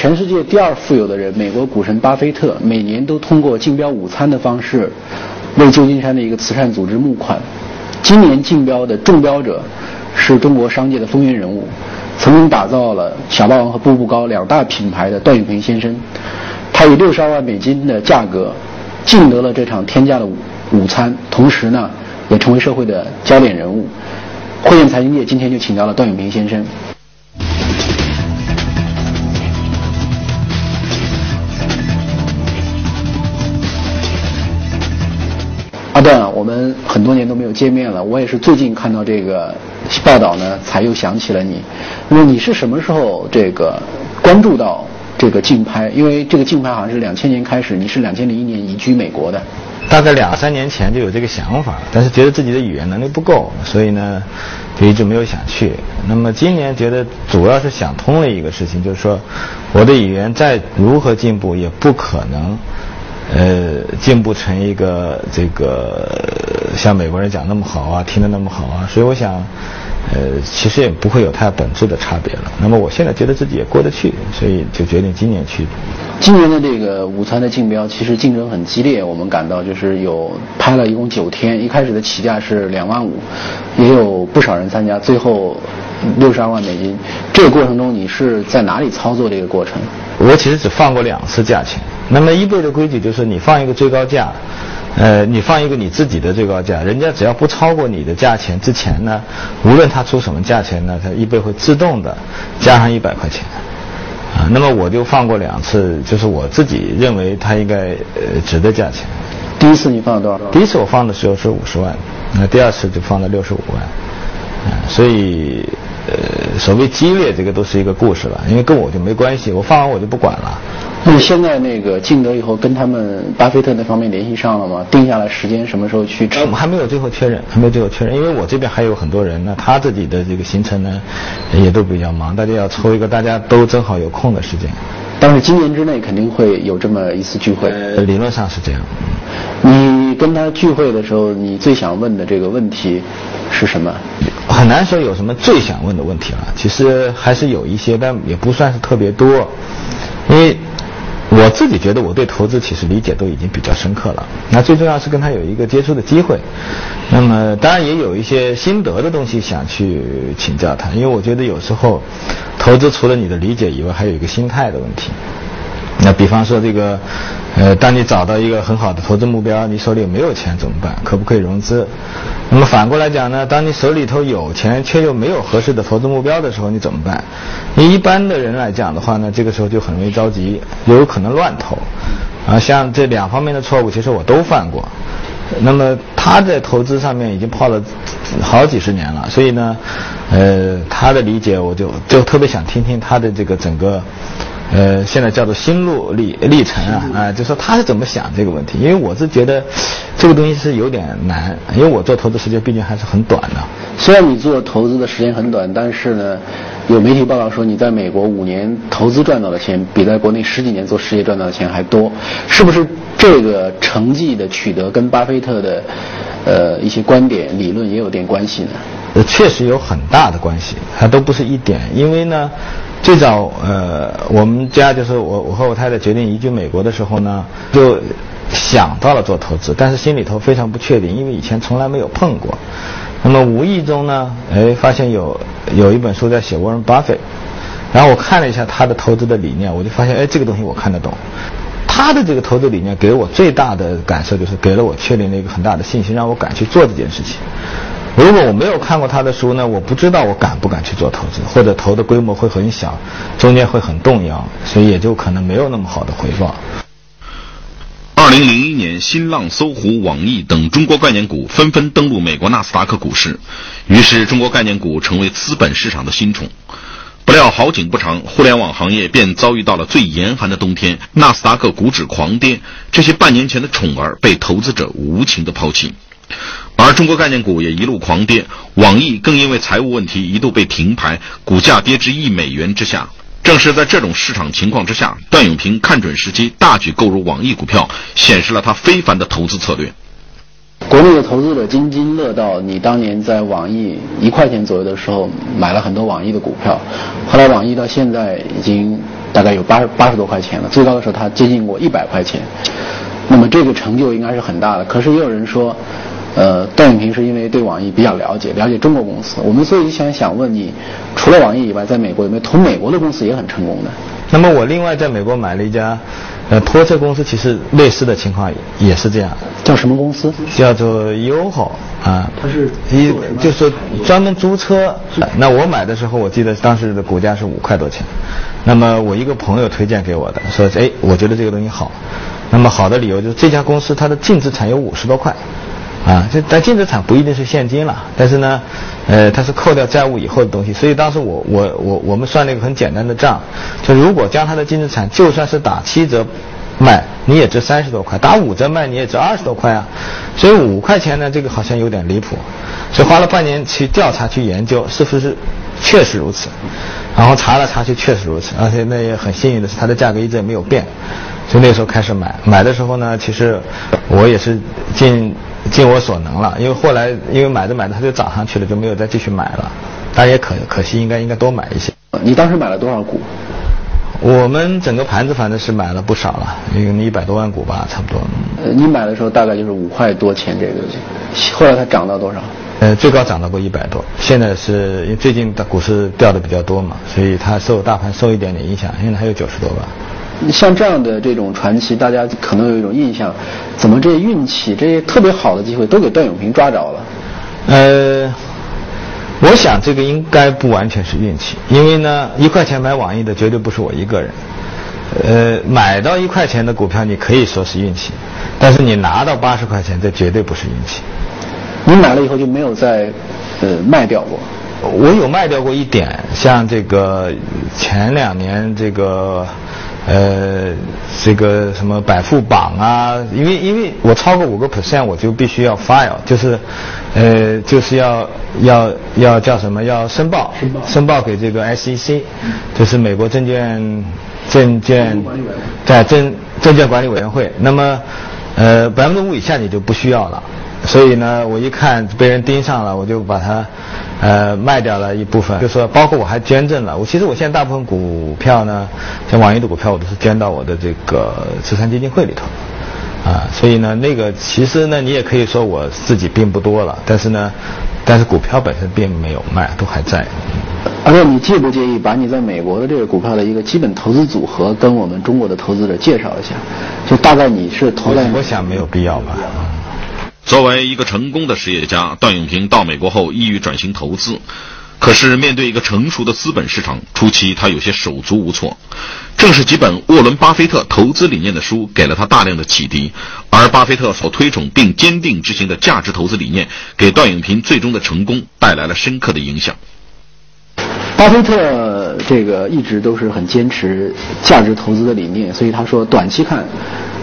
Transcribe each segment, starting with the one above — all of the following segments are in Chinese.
全世界第二富有的人，美国股神巴菲特，每年都通过竞标午餐的方式，为旧金山的一个慈善组织募款。今年竞标的中标者是中国商界的风云人物，曾经打造了小霸王和步步高两大品牌的段永平先生。他以六十二万美金的价格竞得了这场天价的午午餐，同时呢，也成为社会的焦点人物。汇燕财经界今天就请到了段永平先生。阿段，我们很多年都没有见面了。我也是最近看到这个报道呢，才又想起了你。那么你是什么时候这个关注到这个竞拍？因为这个竞拍好像是两千年开始，你是两千零一年移居美国的。大概两三年前就有这个想法，但是觉得自己的语言能力不够，所以呢，就一直没有想去。那么今年觉得主要是想通了一个事情，就是说我的语言再如何进步，也不可能。呃，进步成一个这个像美国人讲那么好啊，听得那么好啊，所以我想，呃，其实也不会有太本质的差别了。那么我现在觉得自己也过得去，所以就决定今年去。今年的这个午餐的竞标其实竞争很激烈，我们感到就是有拍了一共九天，一开始的起价是两万五，也有不少人参加，最后六十二万美金。这个过程中你是在哪里操作这个过程？我其实只放过两次价钱。那么一倍的规矩就是你放一个最高价，呃，你放一个你自己的最高价，人家只要不超过你的价钱之前呢，无论他出什么价钱呢，他一倍会自动的加上一百块钱，啊，那么我就放过两次，就是我自己认为它应该呃值的价钱。第一次你放了多少？第一次我放的时候是五十万，那第二次就放了六十五万，啊，所以呃，所谓激烈这个都是一个故事了，因为跟我就没关系，我放完我就不管了。你现在那个敬德以后，跟他们巴菲特那方面联系上了吗？定下来时间什么时候去？我们还没有最后确认，还没有最后确认，因为我这边还有很多人呢，他自己的这个行程呢，也都比较忙，大家要抽一个大家都正好有空的时间。但是今年之内肯定会有这么一次聚会。呃，理论上是这样。你跟他聚会的时候，你最想问的这个问题是什么？很难说有什么最想问的问题了，其实还是有一些，但也不算是特别多，因为。我自己觉得我对投资其实理解都已经比较深刻了。那最重要是跟他有一个接触的机会。那么当然也有一些心得的东西想去请教他，因为我觉得有时候投资除了你的理解以外，还有一个心态的问题。那比方说这个，呃，当你找到一个很好的投资目标，你手里没有钱怎么办？可不可以融资？那么反过来讲呢，当你手里头有钱却又没有合适的投资目标的时候，你怎么办？你一般的人来讲的话呢，这个时候就很容易着急，有可能乱投。啊，像这两方面的错误，其实我都犯过。那么他在投资上面已经泡了好几十年了，所以呢，呃，他的理解我就就特别想听听他的这个整个。呃，现在叫做心路历历程啊，啊，就说他是怎么想这个问题？因为我是觉得这个东西是有点难，因为我做投资时间毕竟还是很短的。虽然你做投资的时间很短，但是呢，有媒体报道说你在美国五年投资赚到的钱比在国内十几年做实业赚到的钱还多，是不是这个成绩的取得跟巴菲特的呃一些观点理论也有点关系呢？确实有很大的关系，还都不是一点，因为呢。最早，呃，我们家就是我，我和我太太决定移居美国的时候呢，就想到了做投资，但是心里头非常不确定，因为以前从来没有碰过。那么无意中呢，哎，发现有有一本书在写沃伦巴菲，然后我看了一下他的投资的理念，我就发现，哎，这个东西我看得懂。他的这个投资理念给我最大的感受就是，给了我确定了一个很大的信心，让我敢去做这件事情。如果我没有看过他的书呢，我不知道我敢不敢去做投资，或者投的规模会很小，中间会很动摇，所以也就可能没有那么好的回报。二零零一年，新浪、搜狐、网易等中国概念股纷纷登陆美国纳斯达克股市，于是中国概念股成为资本市场的新宠。不料好景不长，互联网行业便遭遇到了最严寒的冬天，纳斯达克股指狂跌，这些半年前的宠儿被投资者无情的抛弃。而中国概念股也一路狂跌，网易更因为财务问题一度被停牌，股价跌至一美元之下。正是在这种市场情况之下，段永平看准时机，大举购入网易股票，显示了他非凡的投资策略。国内的投资者津津乐道，你当年在网易一块钱左右的时候买了很多网易的股票，后来网易到现在已经大概有八十八十多块钱了，最高的时候它接近过一百块钱。那么这个成就应该是很大的。可是也有人说，呃，段永平是因为对网易比较了解，了解中国公司。我们所以想想问你，除了网易以外，在美国有没有投美国的公司也很成功的？那么我另外在美国买了一家，呃，拖车公司，其实类似的情况也是这样。叫什么公司？叫做 YOHO 啊。它是一就是专门租车。那我买的时候，我记得当时的股价是五块多钱。那么我一个朋友推荐给我的，说哎，我觉得这个东西好。那么好的理由就是这家公司它的净资产有五十多块。啊，这但净资产不一定是现金了，但是呢，呃，它是扣掉债务以后的东西，所以当时我我我我们算了一个很简单的账，就如果将它的净资产就算是打七折卖，你也值三十多块；打五折卖，你也值二十多块啊。所以五块钱呢，这个好像有点离谱，所以花了半年去调查去研究是不是确实如此，然后查了查去确实如此，而且那也很幸运的是它的价格一直也没有变，所以那时候开始买，买的时候呢，其实我也是尽。尽我所能了，因为后来因为买着买着它就涨上去了，就没有再继续买了。但也可可惜，应该应该多买一些。你当时买了多少股？我们整个盘子反正是买了不少了，有一百多万股吧，差不多。呃，你买的时候大概就是五块多钱这个，后来它涨到多少？呃，最高涨到过一百多。现在是因为最近的股市掉的比较多嘛，所以它受大盘受一点点影响，现在还有九十多吧。像这样的这种传奇，大家可能有一种印象，怎么这些运气、这些特别好的机会都给段永平抓着了？呃，我想这个应该不完全是运气，因为呢，一块钱买网易的绝对不是我一个人。呃，买到一块钱的股票，你可以说是运气，但是你拿到八十块钱，这绝对不是运气。你买了以后就没有再呃卖掉过？我有卖掉过一点，像这个前两年这个。呃，这个什么百富榜啊，因为因为我超过五个 percent，我就必须要 file，就是，呃，就是要要要叫什么？要申报，申报给这个 SEC，就是美国证券证券在证证券管理委员会。那么，呃，百分之五以下你就不需要了。所以呢，我一看被人盯上了，我就把它。呃，卖掉了一部分，就说包括我还捐赠了。我其实我现在大部分股票呢，像网易的股票，我都是捐到我的这个慈善基金会里头，啊，所以呢，那个其实呢，你也可以说我自己并不多了，但是呢，但是股票本身并没有卖，都还在。而且你介不介意把你在美国的这个股票的一个基本投资组合跟我们中国的投资者介绍一下？就大概你是投在？我想没有必要吧。作为一个成功的实业家，段永平到美国后意欲转型投资，可是面对一个成熟的资本市场，初期他有些手足无措。正是几本沃伦·巴菲特投资理念的书给了他大量的启迪，而巴菲特所推崇并坚定执行的价值投资理念，给段永平最终的成功带来了深刻的影响。巴菲特这个一直都是很坚持价值投资的理念，所以他说短期看。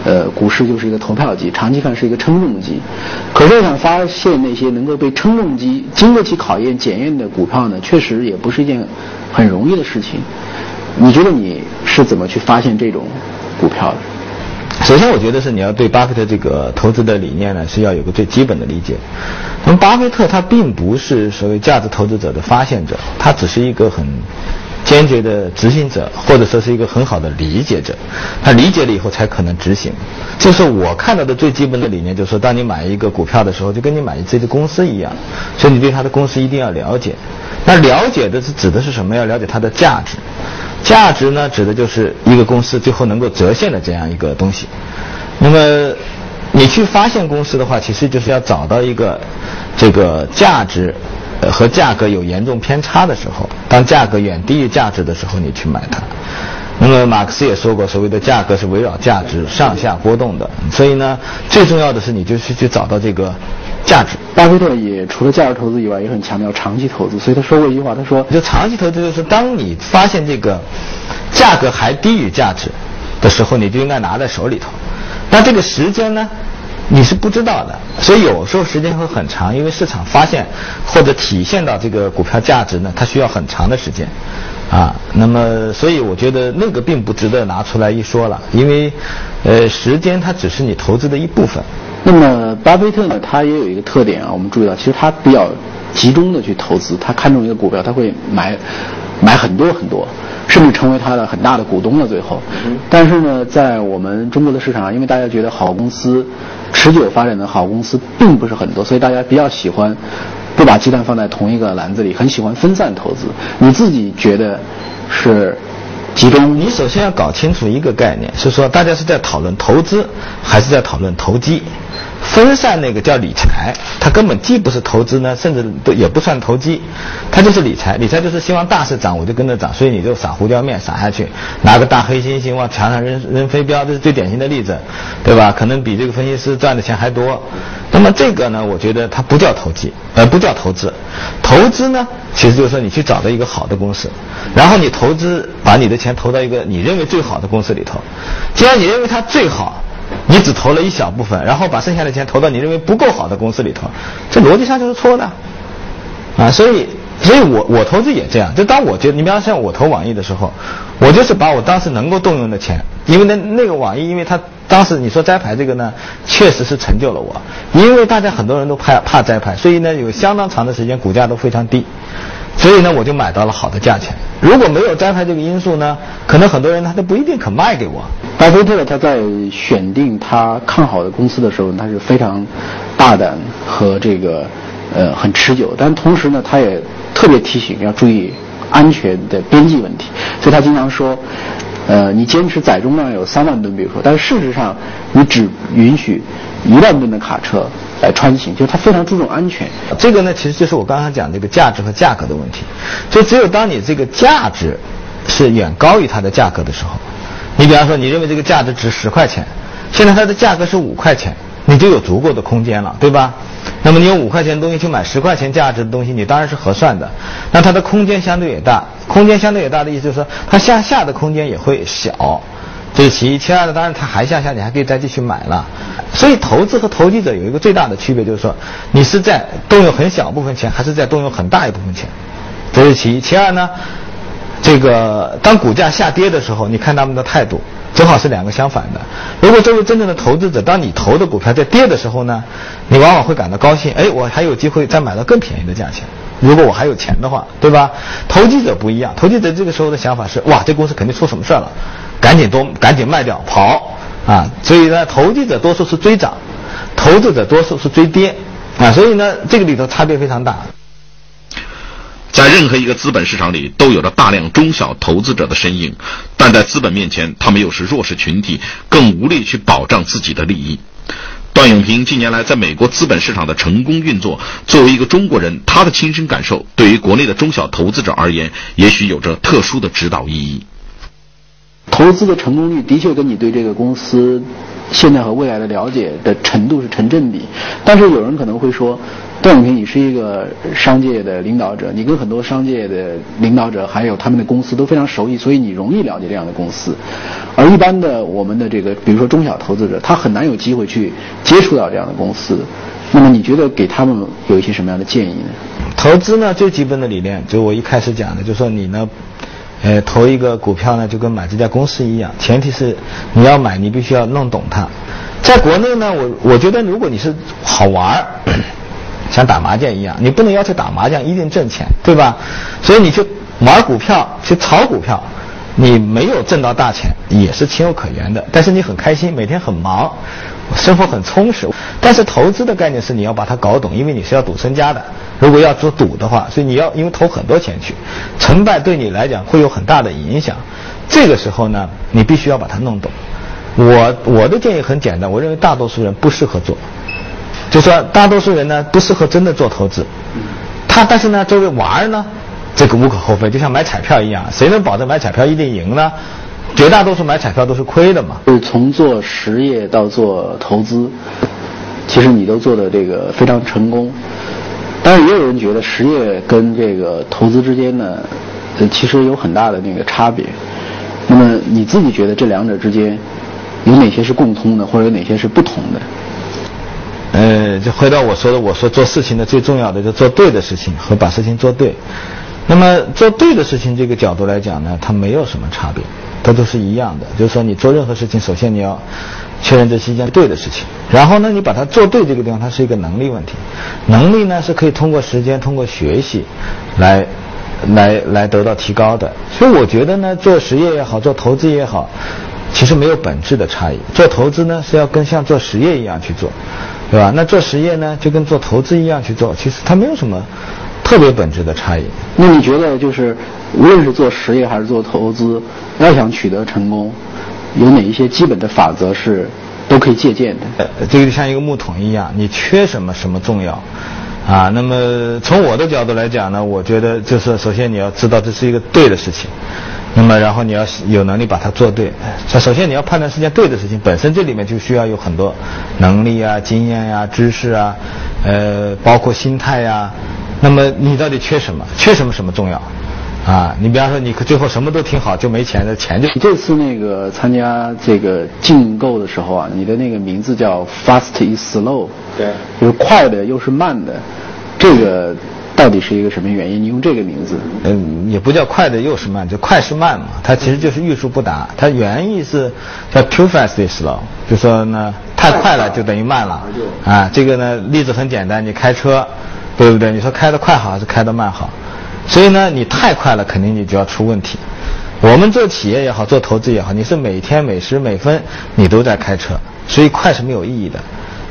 呃，股市就是一个投票机，长期看是一个称重机。可是我想发现那些能够被称重机经得起考验检验的股票呢，确实也不是一件很容易的事情。你觉得你是怎么去发现这种股票的？首先，我觉得是你要对巴菲特这个投资的理念呢，是要有个最基本的理解。那么，巴菲特他并不是所谓价值投资者的发现者，他只是一个很。坚决的执行者，或者说是一个很好的理解者，他理解了以后才可能执行。就是我看到的最基本的理念，就是说，当你买一个股票的时候，就跟你买这只公司一样，所以你对他的公司一定要了解。那了解的是指的是什么？要了解它的价值。价值呢，指的就是一个公司最后能够折现的这样一个东西。那么，你去发现公司的话，其实就是要找到一个这个价值。和价格有严重偏差的时候，当价格远低于价值的时候，你去买它。那么马克思也说过，所谓的价格是围绕价值上下波动的。所以呢，最重要的是你就是去找到这个价值。巴菲特也除了价值投资以外，也很强调长期投资。所以他说过一句话，他说：“就长期投资就是当你发现这个价格还低于价值的时候，你就应该拿在手里头。那这个时间呢？”你是不知道的，所以有时候时间会很长，因为市场发现或者体现到这个股票价值呢，它需要很长的时间，啊，那么所以我觉得那个并不值得拿出来一说了，因为，呃，时间它只是你投资的一部分。那么巴菲特呢，他也有一个特点啊，我们注意到，其实他比较集中的去投资，他看中一个股票，他会买买很多很多，甚至成为他的很大的股东了。最后，但是呢，在我们中国的市场上，因为大家觉得好公司、持久发展的好公司并不是很多，所以大家比较喜欢不把鸡蛋放在同一个篮子里，很喜欢分散投资。你自己觉得是集中？你首先要搞清楚一个概念，是说大家是在讨论投资，还是在讨论投机？分散那个叫理财，它根本既不是投资呢，甚至也不算投机，它就是理财。理财就是希望大势涨，我就跟着涨，所以你就撒胡椒面撒下去，拿个大黑猩猩往墙上扔扔飞镖，这是最典型的例子，对吧？可能比这个分析师赚的钱还多。那么这个呢，我觉得它不叫投机，呃，不叫投资。投资呢，其实就是说你去找到一个好的公司，然后你投资，把你的钱投到一个你认为最好的公司里头，既然你认为它最好。你只投了一小部分，然后把剩下的钱投到你认为不够好的公司里头，这逻辑上就是错的，啊，所以，所以我我投资也这样，就当我觉得，你比方像我投网易的时候，我就是把我当时能够动用的钱，因为那那个网易，因为它当时你说摘牌这个呢，确实是成就了我，因为大家很多人都怕怕摘牌，所以呢有相当长的时间股价都非常低。所以呢，我就买到了好的价钱。如果没有灾害这个因素呢，可能很多人他都不一定肯卖给我。巴菲特他在选定他看好的公司的时候，他是非常大胆和这个呃很持久，但同时呢，他也特别提醒要注意安全的边际问题。所以他经常说，呃，你坚持载重量有三万吨，比如说，但是事实上你只允许一万吨的卡车。来穿行，就是它非常注重安全。这个呢，其实就是我刚刚讲这个价值和价格的问题。所以，只有当你这个价值是远高于它的价格的时候，你比方说，你认为这个价值值十块钱，现在它的价格是五块钱，你就有足够的空间了，对吧？那么你用五块钱的东西去买十块钱价值的东西，你当然是合算的。那它的空间相对也大，空间相对也大的意思就是说，它向下的空间也会小。这是其一，其二呢，当然它还向下，你还可以再继续买了。所以投资和投机者有一个最大的区别，就是说你是在动用很小部分钱，还是在动用很大一部分钱。这是其一，其二呢，这个当股价下跌的时候，你看他们的态度，正好是两个相反的。如果作为真正的投资者，当你投的股票在跌的时候呢，你往往会感到高兴，哎，我还有机会再买到更便宜的价钱。如果我还有钱的话，对吧？投机者不一样，投机者这个时候的想法是，哇，这公司肯定出什么事儿了。赶紧多，赶紧卖掉跑啊！所以呢，投机者多数是追涨，投资者多数是追跌啊！所以呢，这个里头差别非常大。在任何一个资本市场里，都有着大量中小投资者的身影，但在资本面前，他们又是弱势群体，更无力去保障自己的利益。段永平近年来在美国资本市场的成功运作，作为一个中国人，他的亲身感受，对于国内的中小投资者而言，也许有着特殊的指导意义。投资的成功率的确跟你对这个公司现在和未来的了解的程度是成正比，但是有人可能会说，段永平，你是一个商界的领导者，你跟很多商界的领导者还有他们的公司都非常熟悉，所以你容易了解这样的公司，而一般的我们的这个，比如说中小投资者，他很难有机会去接触到这样的公司。那么你觉得给他们有一些什么样的建议呢？投资呢，最基本的理念，就我一开始讲的，就是说你呢。呃，投一个股票呢，就跟买这家公司一样，前提是你要买，你必须要弄懂它。在国内呢，我我觉得如果你是好玩儿，像打麻将一样，你不能要求打麻将一定挣钱，对吧？所以你去玩股票，去炒股票，你没有挣到大钱也是情有可原的，但是你很开心，每天很忙。生活很充实，但是投资的概念是你要把它搞懂，因为你是要赌身家的。如果要做赌的话，所以你要因为投很多钱去，成败对你来讲会有很大的影响。这个时候呢，你必须要把它弄懂。我我的建议很简单，我认为大多数人不适合做，就说大多数人呢不适合真的做投资。他但是呢，作为玩儿呢，这个无可厚非，就像买彩票一样，谁能保证买彩票一定赢呢？绝大多数买彩票都是亏的嘛。就是从做实业到做投资，其实你都做的这个非常成功。当然也有人觉得实业跟这个投资之间呢，其实有很大的那个差别。那么你自己觉得这两者之间有哪些是共通的，或者有哪些是不同的？呃，就回到我说的，我说做事情的最重要的就做对的事情和把事情做对。那么做对的事情这个角度来讲呢，它没有什么差别。它都是一样的，就是说你做任何事情，首先你要确认这是一件对的事情，然后呢，你把它做对这个地方，它是一个能力问题。能力呢是可以通过时间、通过学习来来来得到提高的。所以我觉得呢，做实业也好，做投资也好，其实没有本质的差异。做投资呢是要跟像做实业一样去做，对吧？那做实业呢就跟做投资一样去做，其实它没有什么特别本质的差异。那你觉得就是无论是做实业还是做投资，要想取得成功，有哪一些基本的法则是都可以借鉴的？呃，这个就像一个木桶一样，你缺什么什么重要。啊，那么从我的角度来讲呢，我觉得就是首先你要知道这是一个对的事情，那么然后你要有能力把它做对。首先你要判断是件对的事情，本身这里面就需要有很多能力啊、经验呀、知识啊，呃，包括心态呀。那么你到底缺什么？缺什么什么重要？啊，你比方说你最后什么都挺好，就没钱的钱就。你这次那个参加这个竞购的时候啊，你的那个名字叫 Fast is Slow，对，就是快的又是慢的，这个到底是一个什么原因？你用这个名字？嗯，也不叫快的又是慢，就快是慢嘛，它其实就是欲速不达。它原意是叫 Too fast is slow，就说呢太快了就等于慢了。啊，这个呢例子很简单，你开车，对不对？你说开得快好还是开得慢好？所以呢，你太快了，肯定你就要出问题。我们做企业也好，做投资也好，你是每天每时每分你都在开车，所以快是没有意义的。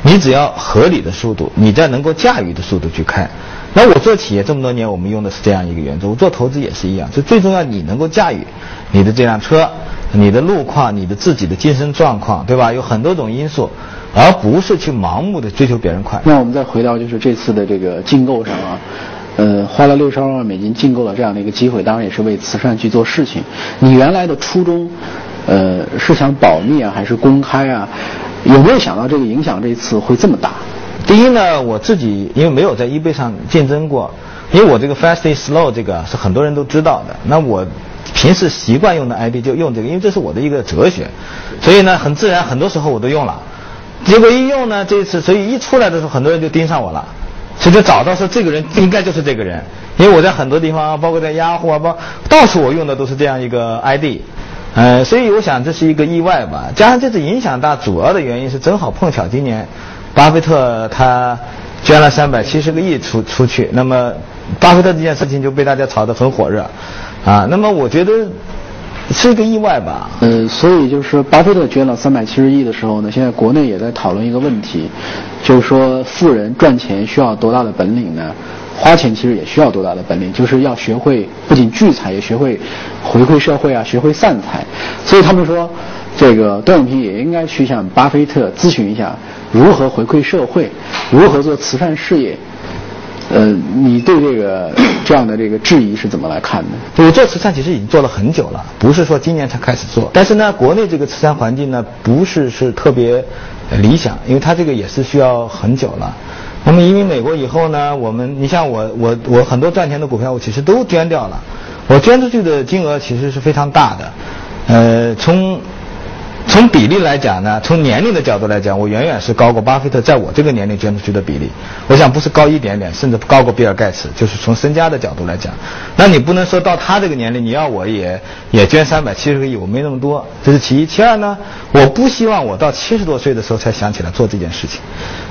你只要合理的速度，你在能够驾驭的速度去开。那我做企业这么多年，我们用的是这样一个原则。我做投资也是一样，就最重要你能够驾驭你的这辆车，你的路况，你的自己的精神状况，对吧？有很多种因素，而不是去盲目的追求别人快。那我们再回到就是这次的这个竞购上啊。呃，花了六十二万美金竞购了这样的一个机会，当然也是为慈善去做事情。你原来的初衷，呃，是想保密啊，还是公开啊？有没有想到这个影响这次会这么大？第一呢，我自己因为没有在 eBay 上竞争过，因为我这个 Fast Slow 这个是很多人都知道的。那我平时习惯用的 ID 就用这个，因为这是我的一个哲学，所以呢，很自然，很多时候我都用了。结果一用呢，这次所以一出来的时候，很多人就盯上我了。所以就找到说这个人应该就是这个人，因为我在很多地方，包括在雅虎啊，包到处我用的都是这样一个 ID，呃，所以我想这是一个意外吧。加上这次影响大，主要的原因是正好碰巧今年，巴菲特他捐了三百七十个亿出出去，那么巴菲特这件事情就被大家炒得很火热，啊，那么我觉得。是一个意外吧？呃，所以就是巴菲特捐了三百七十亿的时候呢，现在国内也在讨论一个问题，就是说富人赚钱需要多大的本领呢？花钱其实也需要多大的本领，就是要学会不仅聚财，也学会回馈社会啊，学会散财。所以他们说，这个段永平也应该去向巴菲特咨询一下，如何回馈社会，如何做慈善事业。呃，你对这个这样的这个质疑是怎么来看的？我做慈善其实已经做了很久了，不是说今年才开始做。但是呢，国内这个慈善环境呢，不是是特别理想，因为它这个也是需要很久了。那么移民美国以后呢，我们你像我我我很多赚钱的股票，我其实都捐掉了。我捐出去的金额其实是非常大的，呃，从。从比例来讲呢，从年龄的角度来讲，我远远是高过巴菲特在我这个年龄捐出去的比例。我想不是高一点点，甚至高过比尔盖茨。就是从身家的角度来讲，那你不能说到他这个年龄，你要我也也捐三百七十个亿，我没那么多，这是其一。其二呢，我不希望我到七十多岁的时候才想起来做这件事情，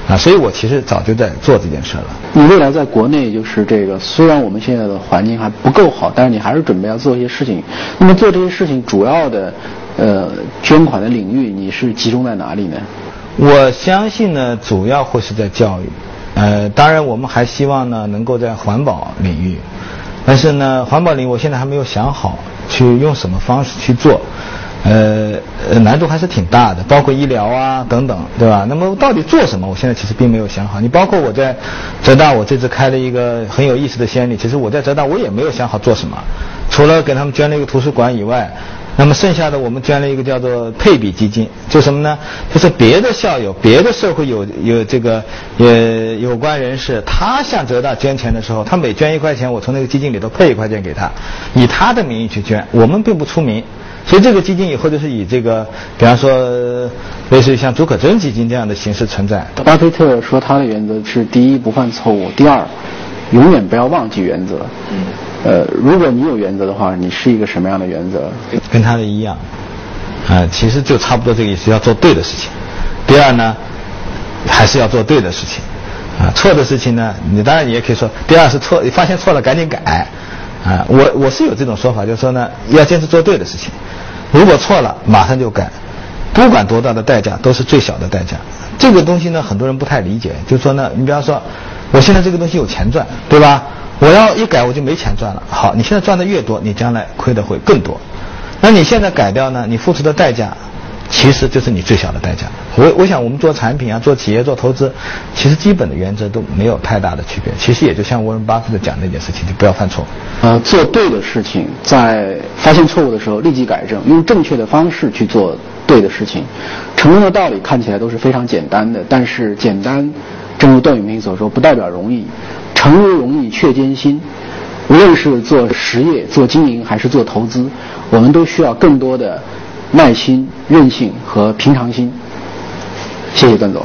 啊，所以我其实早就在做这件事了。你未来在国内就是这个，虽然我们现在的环境还不够好，但是你还是准备要做一些事情。那么做这些事情主要的。呃，捐款的领域你是集中在哪里呢？我相信呢，主要会是在教育。呃，当然我们还希望呢，能够在环保领域。但是呢，环保领域我现在还没有想好去用什么方式去做。呃，难度还是挺大的，包括医疗啊等等，对吧？那么到底做什么？我现在其实并没有想好。你包括我在浙大，我这次开了一个很有意思的先例。其实我在浙大，我也没有想好做什么，除了给他们捐了一个图书馆以外。那么剩下的我们捐了一个叫做配比基金，就什么呢？就是别的校友、别的社会有有这个呃有关人士，他向浙大捐钱的时候，他每捐一块钱，我从那个基金里头配一块钱给他，以他的名义去捐。我们并不出名，所以这个基金以后就是以这个，比方说类似于像朱可桢基金这样的形式存在。巴菲特说他的原则是：第一，不犯错误；第二，永远不要忘记原则。呃，如果你有原则的话，你是一个什么样的原则？跟他的一样，啊，其实就差不多这个意思，要做对的事情。第二呢，还是要做对的事情，啊，错的事情呢，你当然你也可以说，第二是错，你发现错了赶紧改，啊，我我是有这种说法，就是说呢，要坚持做对的事情，如果错了，马上就改，不管多大的代价，都是最小的代价。这个东西呢，很多人不太理解，就是说呢，你比方说，我现在这个东西有钱赚，对吧？我要一改，我就没钱赚了。好，你现在赚的越多，你将来亏的会更多。那你现在改掉呢？你付出的代价，其实就是你最小的代价。我我想，我们做产品啊，做企业做投资，其实基本的原则都没有太大的区别。其实也就像沃伦巴菲特讲那件事情，就不要犯错。呃，做对的事情，在发现错误的时候立即改正，用正确的方式去做对的事情。成功的道理看起来都是非常简单的，但是简单，正如段永平所说，不代表容易。诚如容易，却艰辛。无论是做实业、做经营还是做投资，我们都需要更多的耐心、韧性和平常心。谢谢段总。